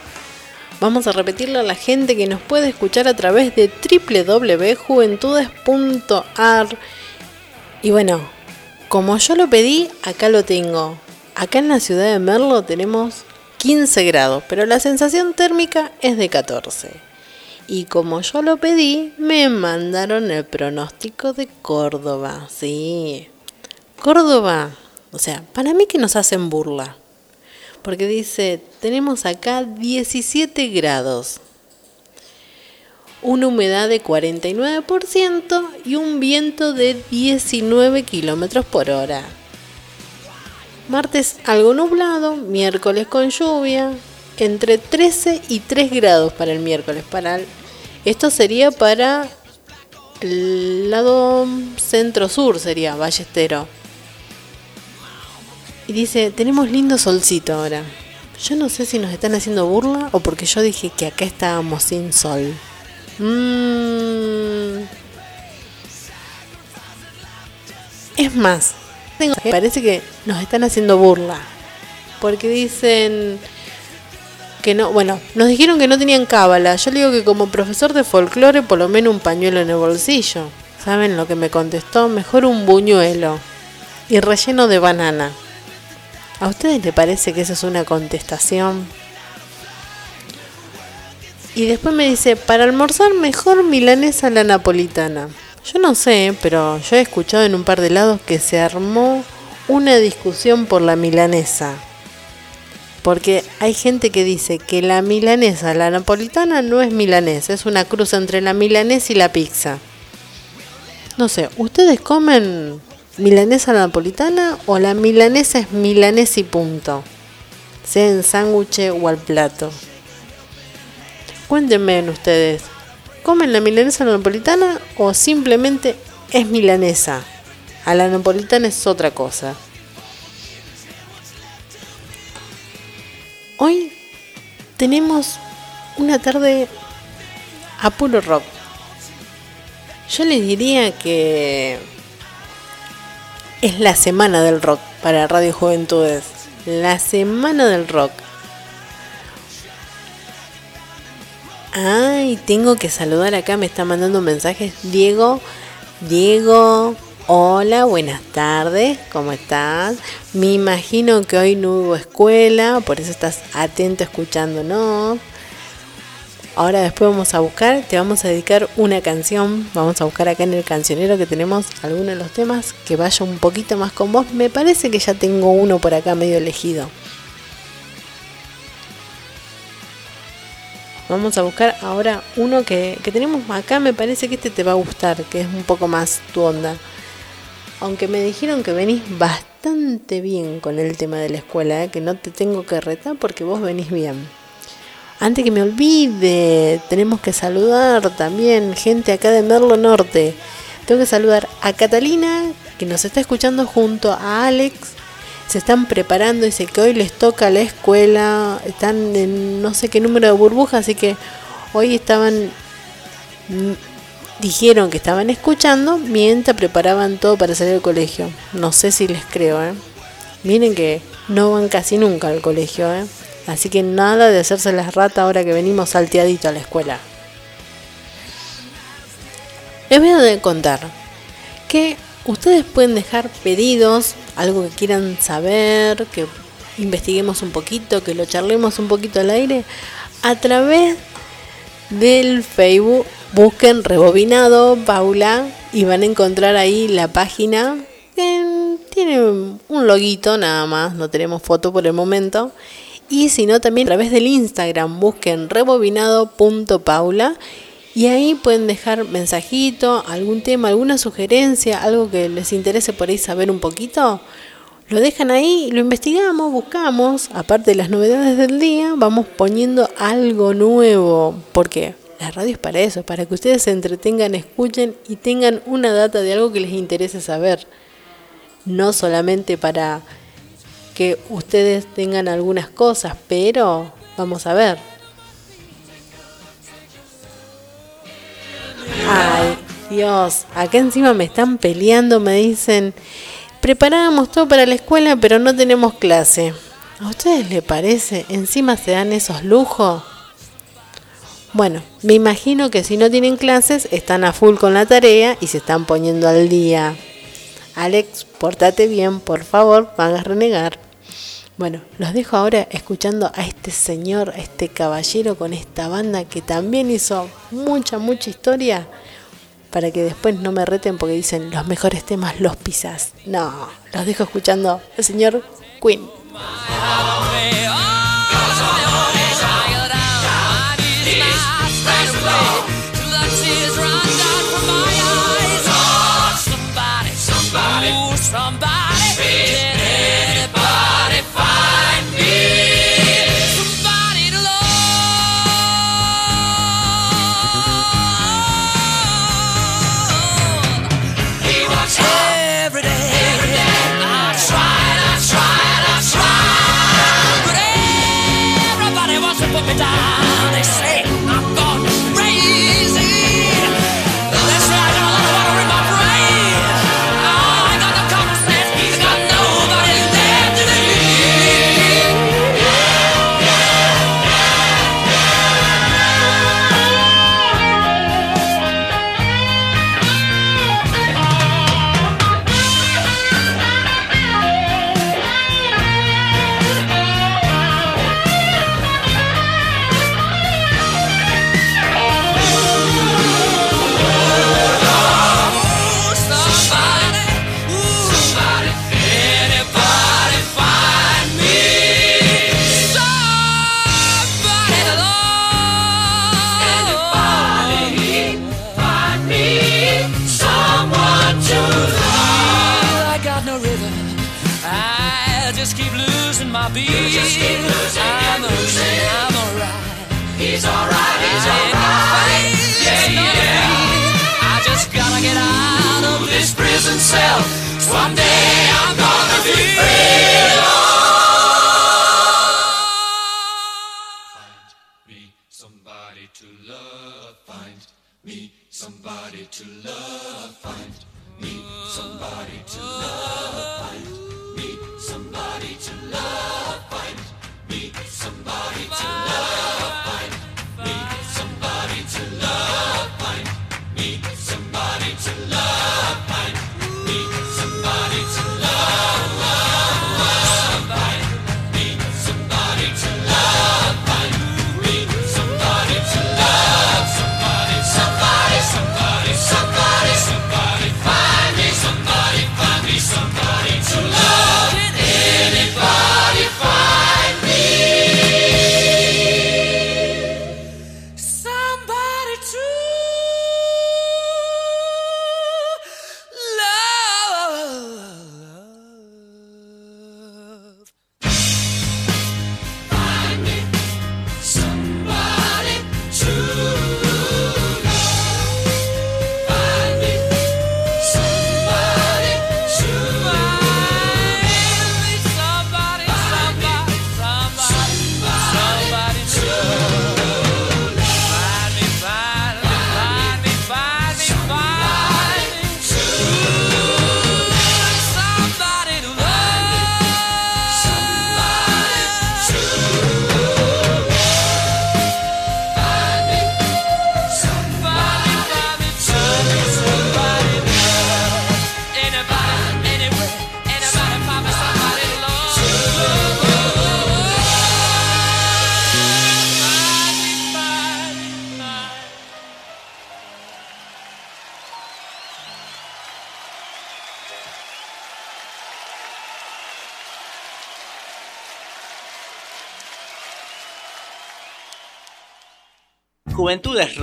Vamos a repetirle a la gente que nos puede escuchar a través de www.juventudes.ar. Y bueno, como yo lo pedí, acá lo tengo. Acá en la ciudad de Merlo tenemos 15 grados, pero la sensación térmica es de 14. Y como yo lo pedí, me mandaron el pronóstico de Córdoba. Sí. Córdoba. O sea, para mí que nos hacen burla. Porque dice, tenemos acá 17 grados. Una humedad de 49% y un viento de 19 kilómetros por hora. Martes algo nublado, miércoles con lluvia, entre 13 y 3 grados para el miércoles. Para el- esto sería para el lado centro-sur, sería Ballestero. Y dice, tenemos lindo solcito ahora. Yo no sé si nos están haciendo burla o porque yo dije que acá estábamos sin sol. Mm. Es más, parece que nos están haciendo burla. Porque dicen que no, bueno, nos dijeron que no tenían cábala. Yo le digo que como profesor de folclore, por lo menos un pañuelo en el bolsillo. ¿Saben lo que me contestó? Mejor un buñuelo. Y relleno de banana. ¿A ustedes les parece que eso es una contestación? Y después me dice, para almorzar mejor milanesa la napolitana. Yo no sé, pero yo he escuchado en un par de lados que se armó una discusión por la milanesa. Porque hay gente que dice que la milanesa, la napolitana, no es milanesa, es una cruz entre la milanesa y la pizza. No sé, ¿ustedes comen milanesa napolitana o la milanesa es milanesa y punto? Sea en sándwich o al plato. Cuéntenme en ustedes, ¿comen la milanesa napolitana o simplemente es milanesa? A la napolitana es otra cosa. Hoy tenemos una tarde a puro rock. Yo les diría que es la semana del rock para Radio Juventudes. La semana del rock. Ay, tengo que saludar acá, me está mandando mensajes Diego. Diego, hola, buenas tardes, ¿cómo estás? Me imagino que hoy no hubo escuela, por eso estás atento escuchándonos. Ahora después vamos a buscar, te vamos a dedicar una canción, vamos a buscar acá en el cancionero que tenemos algunos de los temas que vaya un poquito más con vos. Me parece que ya tengo uno por acá medio elegido. Vamos a buscar ahora uno que, que tenemos acá, me parece que este te va a gustar, que es un poco más tu onda. Aunque me dijeron que venís bastante bien con el tema de la escuela, ¿eh? que no te tengo que retar porque vos venís bien. Antes que me olvide, tenemos que saludar también gente acá de Merlo Norte. Tengo que saludar a Catalina, que nos está escuchando junto a Alex. Se están preparando, dice que hoy les toca la escuela. Están en no sé qué número de burbuja, así que hoy estaban. mm, Dijeron que estaban escuchando mientras preparaban todo para salir al colegio. No sé si les creo, ¿eh? Miren que no van casi nunca al colegio, ¿eh? Así que nada de hacerse las ratas ahora que venimos salteadito a la escuela. Les voy a contar que ustedes pueden dejar pedidos, algo que quieran saber, que investiguemos un poquito, que lo charlemos un poquito al aire, a través del Facebook. Busquen Rebobinado Paula y van a encontrar ahí la página que tiene un loguito nada más, no tenemos foto por el momento. Y si no, también a través del Instagram busquen rebobinado.paula y ahí pueden dejar mensajito, algún tema, alguna sugerencia, algo que les interese por ahí saber un poquito. Lo dejan ahí, lo investigamos, buscamos, aparte de las novedades del día, vamos poniendo algo nuevo, porque la radio es para eso, para que ustedes se entretengan, escuchen y tengan una data de algo que les interese saber. No solamente para que ustedes tengan algunas cosas, pero vamos a ver. Ay, Dios, acá encima me están peleando, me dicen, preparábamos todo para la escuela, pero no tenemos clase. ¿A ustedes les parece? Encima se dan esos lujos. Bueno, me imagino que si no tienen clases están a full con la tarea y se están poniendo al día. Alex, portate bien, por favor, no hagas renegar. Bueno, los dejo ahora escuchando a este señor, a este caballero con esta banda que también hizo mucha, mucha historia para que después no me reten porque dicen los mejores temas los pisas. No, los dejo escuchando al señor Queen.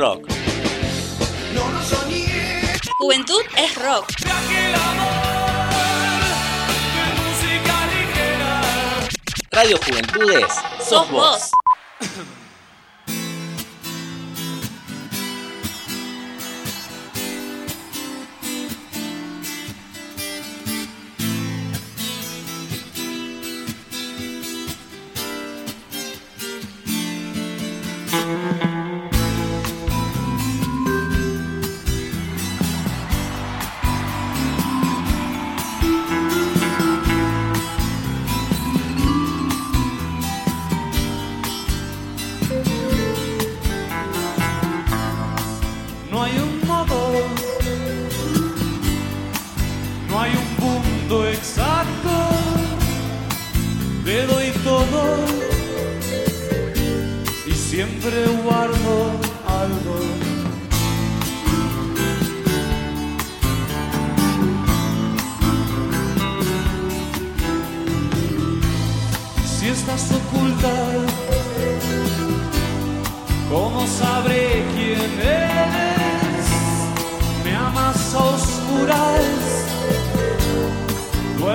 Juventud es rock. Juventud es rock. Radio Juventudes sos vos.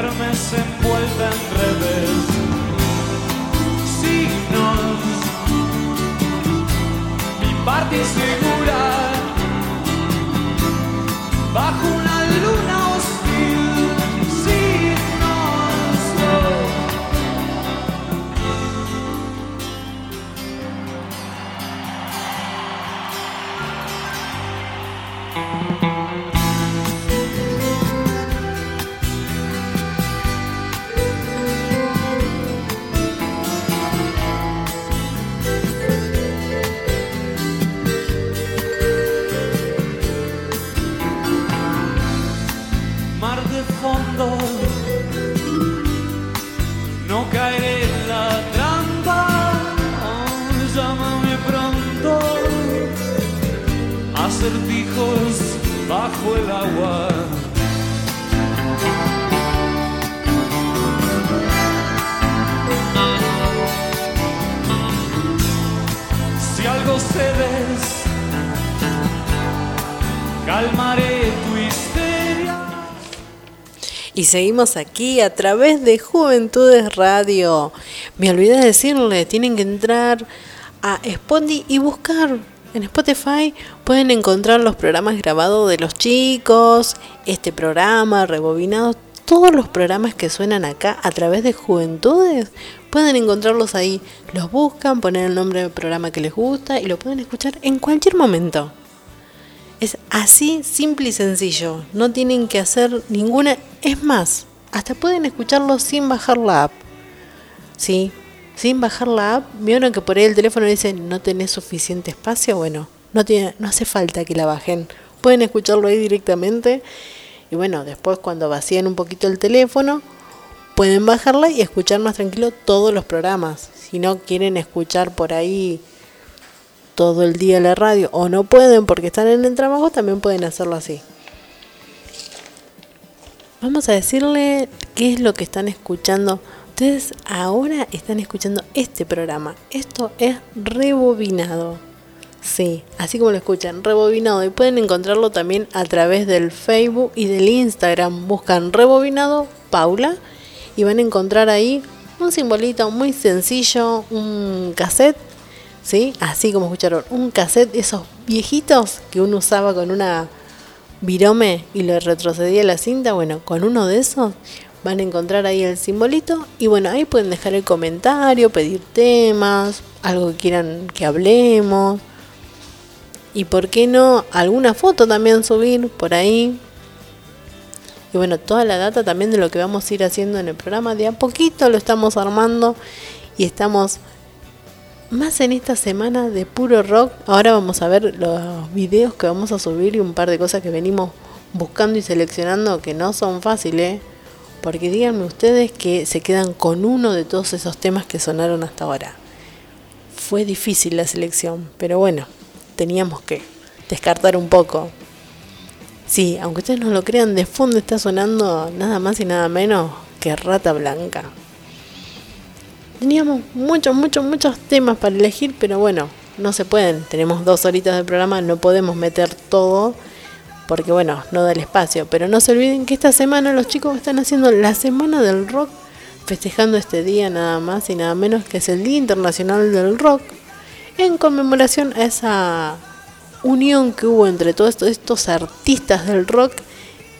Duermes envuelta en redes. Signos, mi parte segura, Acertijos bajo el agua. Si algo cedes, calmaré tu histeria. Y seguimos aquí a través de Juventudes Radio. Me olvidé de decirle, tienen que entrar a Spotify y buscar. En Spotify pueden encontrar los programas grabados de los chicos, este programa, rebobinados, todos los programas que suenan acá a través de Juventudes. Pueden encontrarlos ahí. Los buscan, ponen el nombre del programa que les gusta y lo pueden escuchar en cualquier momento. Es así simple y sencillo. No tienen que hacer ninguna. Es más, hasta pueden escucharlo sin bajar la app. ¿Sí? Sin bajar la app. Vieron que por ahí el teléfono dice no tenés suficiente espacio. Bueno, no, tiene, no hace falta que la bajen. Pueden escucharlo ahí directamente. Y bueno, después cuando vacíen un poquito el teléfono, pueden bajarla y escuchar más tranquilo todos los programas. Si no quieren escuchar por ahí todo el día la radio o no pueden porque están en el trabajo, también pueden hacerlo así. Vamos a decirle qué es lo que están escuchando. Ustedes ahora están escuchando este programa. Esto es rebobinado. Sí, así como lo escuchan, rebobinado. Y pueden encontrarlo también a través del Facebook y del Instagram. Buscan rebobinado Paula y van a encontrar ahí un simbolito muy sencillo, un cassette ¿sí? Así como escucharon, un cassette, esos viejitos que uno usaba con una virome y le retrocedía la cinta, bueno, con uno de esos van a encontrar ahí el simbolito y bueno, ahí pueden dejar el comentario, pedir temas, algo que quieran que hablemos y por qué no alguna foto también subir por ahí. Y bueno, toda la data también de lo que vamos a ir haciendo en el programa, de a poquito lo estamos armando y estamos más en esta semana de puro rock. Ahora vamos a ver los videos que vamos a subir y un par de cosas que venimos buscando y seleccionando que no son fáciles. Porque díganme ustedes que se quedan con uno de todos esos temas que sonaron hasta ahora. Fue difícil la selección, pero bueno, teníamos que descartar un poco. Sí, aunque ustedes no lo crean, de fondo está sonando nada más y nada menos que Rata Blanca. Teníamos muchos, muchos, muchos temas para elegir, pero bueno, no se pueden. Tenemos dos horitas de programa, no podemos meter todo porque bueno, no da el espacio. Pero no se olviden que esta semana los chicos están haciendo la Semana del Rock, festejando este día nada más y nada menos que es el Día Internacional del Rock, en conmemoración a esa unión que hubo entre todos estos, artistas del rock,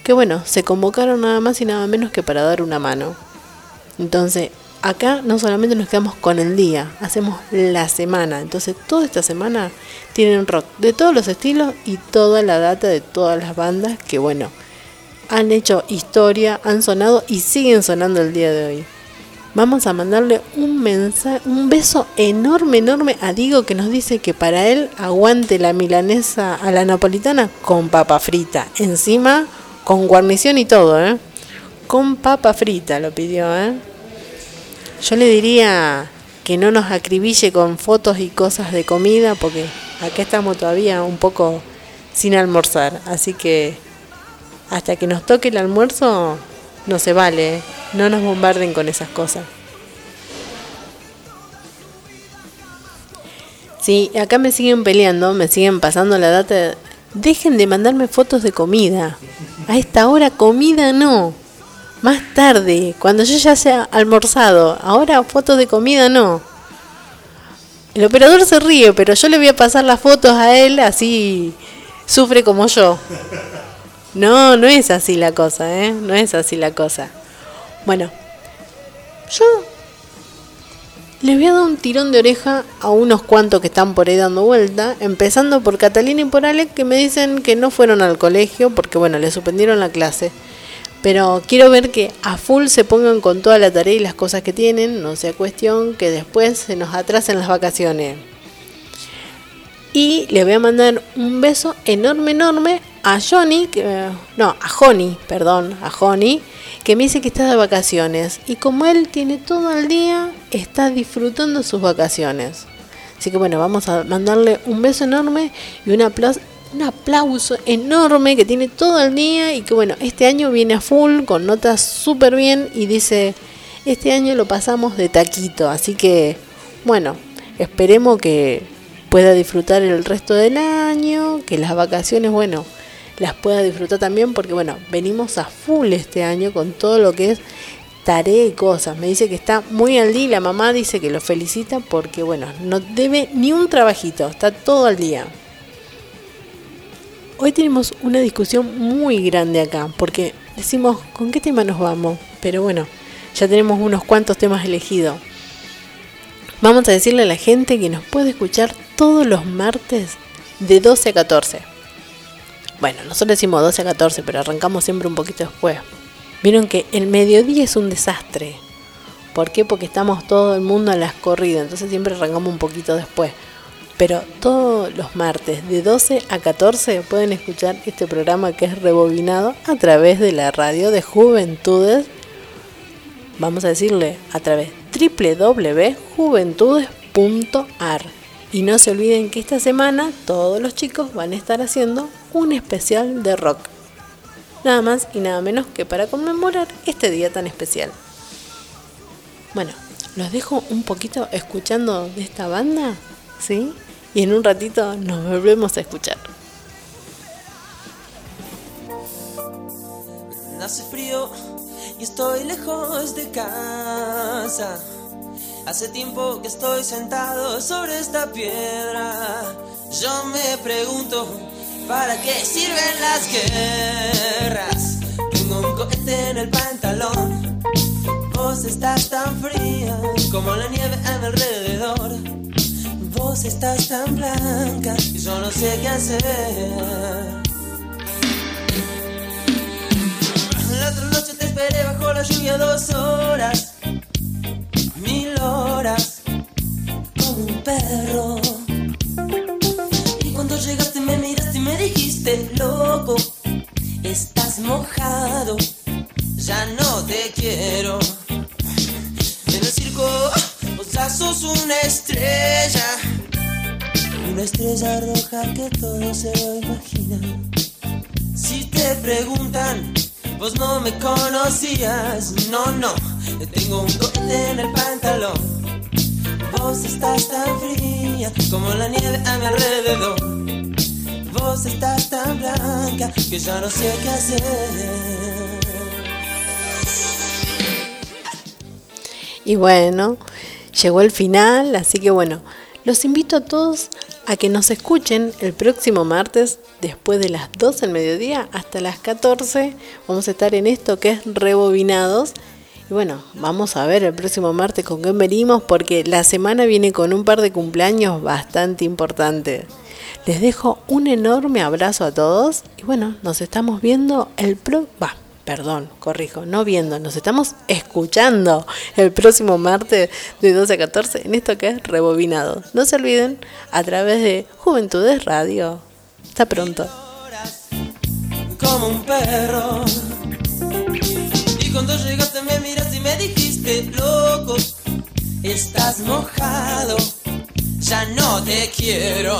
que bueno, se convocaron nada más y nada menos que para dar una mano. Entonces, acá no solamente nos quedamos con el día, hacemos la semana. Entonces, toda esta semana tienen rock de todos los estilos y toda la data de todas las bandas que, bueno, han hecho historia, han sonado y siguen sonando el día de hoy. Vamos a mandarle un mensaje, un beso enorme, enorme a Diego que nos dice que para él aguante la milanesa a la napolitana con papa frita. Encima con guarnición y todo, ¿eh? Con papa frita lo pidió, ¿eh? Yo le diría que no nos acribille con fotos y cosas de comida porque acá estamos todavía un poco sin almorzar. Así que hasta que nos toque el almuerzo no se vale, ¿eh? no nos bombarden con esas cosas. Sí, acá me siguen peleando, me siguen pasando la data. Dejen de mandarme fotos de comida. A esta hora comida no. Más tarde, cuando yo ya sea almorzado. Ahora fotos de comida no. El operador se ríe, pero yo le voy a pasar las fotos a él, así sufre como yo. No, no es así la cosa, ¿eh? No es así la cosa. Bueno, yo les voy a dar un tirón de oreja a unos cuantos que están por ahí dando vuelta, empezando por Catalina y por Alec, que me dicen que no fueron al colegio porque, bueno, le suspendieron la clase. Pero quiero ver que a full se pongan con toda la tarea y las cosas que tienen, no sea cuestión que después se nos atrasen las vacaciones. Y le voy a mandar un beso enorme, enorme a Johnny, que, no, a Joni, perdón, a Joni, que me dice que está de vacaciones. Y como él tiene todo el día, está disfrutando sus vacaciones. Así que bueno, vamos a mandarle un beso enorme y un aplauso, un aplauso enorme que tiene todo el día y que bueno, este año viene a full con notas súper bien y dice, este año lo pasamos de taquito. Así que bueno, esperemos que pueda disfrutar el resto del año, que las vacaciones, bueno, las pueda disfrutar también porque bueno, venimos a full este año con todo lo que es tarea y cosas. Me dice que está muy al día y la mamá dice que lo felicita porque bueno, no debe ni un trabajito, está todo al día. Hoy tenemos una discusión muy grande acá porque decimos con qué tema nos vamos, pero bueno, ya tenemos unos cuantos temas elegidos. Vamos a decirle a la gente que nos puede escuchar todos los martes de 12 a 14. Bueno, nosotros decimos 12 a 14, pero arrancamos siempre un poquito después. Vieron que el mediodía es un desastre. ¿Por qué? Porque estamos todo el mundo a las corridas, entonces siempre arrancamos un poquito después. Pero todos los martes de 12 a 14 pueden escuchar este programa que es rebobinado a través de la radio de Juventudes. Vamos a decirle a través www.juventudes.ar. Y no se olviden que esta semana todos los chicos van a estar haciendo un especial de rock. Nada más y nada menos que para conmemorar este día tan especial. Bueno, los dejo un poquito escuchando de esta banda, ¿sí? Y en un ratito nos volvemos a escuchar. Hace frío y estoy lejos de casa. Hace tiempo que estoy sentado sobre esta piedra. Yo me pregunto, ¿para qué sirven las guerras? Tengo un cohete en el pantalón. Vos estás tan fría como la nieve a mi alrededor. Vos estás tan blanca y yo no sé qué hacer. La otra noche te esperé bajo la lluvia dos horas, mil horas, como un perro. Y cuando llegaste me miraste y me dijiste, loco, estás mojado, ya no te quiero. En el circo vos sos una estrella, una estrella roja que todo se lo imagina. Si te preguntan, vos no me conocías, no, no, tengo un cohete en el pantalón. Vos estás tan fría como la nieve a mi alrededor. Vos estás tan blanca que ya no sé qué hacer. Y bueno, llegó el final, así que bueno, los invito a todos a que nos escuchen el próximo martes después de las 12 del mediodía hasta las 14. Vamos a estar en esto que es rebobinados. Y bueno, vamos a ver el próximo martes con qué venimos porque la semana viene con un par de cumpleaños bastante importantes. Les dejo un enorme abrazo a todos y bueno, nos estamos viendo el pro... perdón, corrijo, no viendo, nos estamos escuchando el próximo martes de 12 a 14 en esto que es Rebobinado. No se olviden a través de Juventudes Radio. Hasta pronto. como un perro. Y cuando llegaste me miraste y me dijiste, loco, estás mojado, ya no te quiero.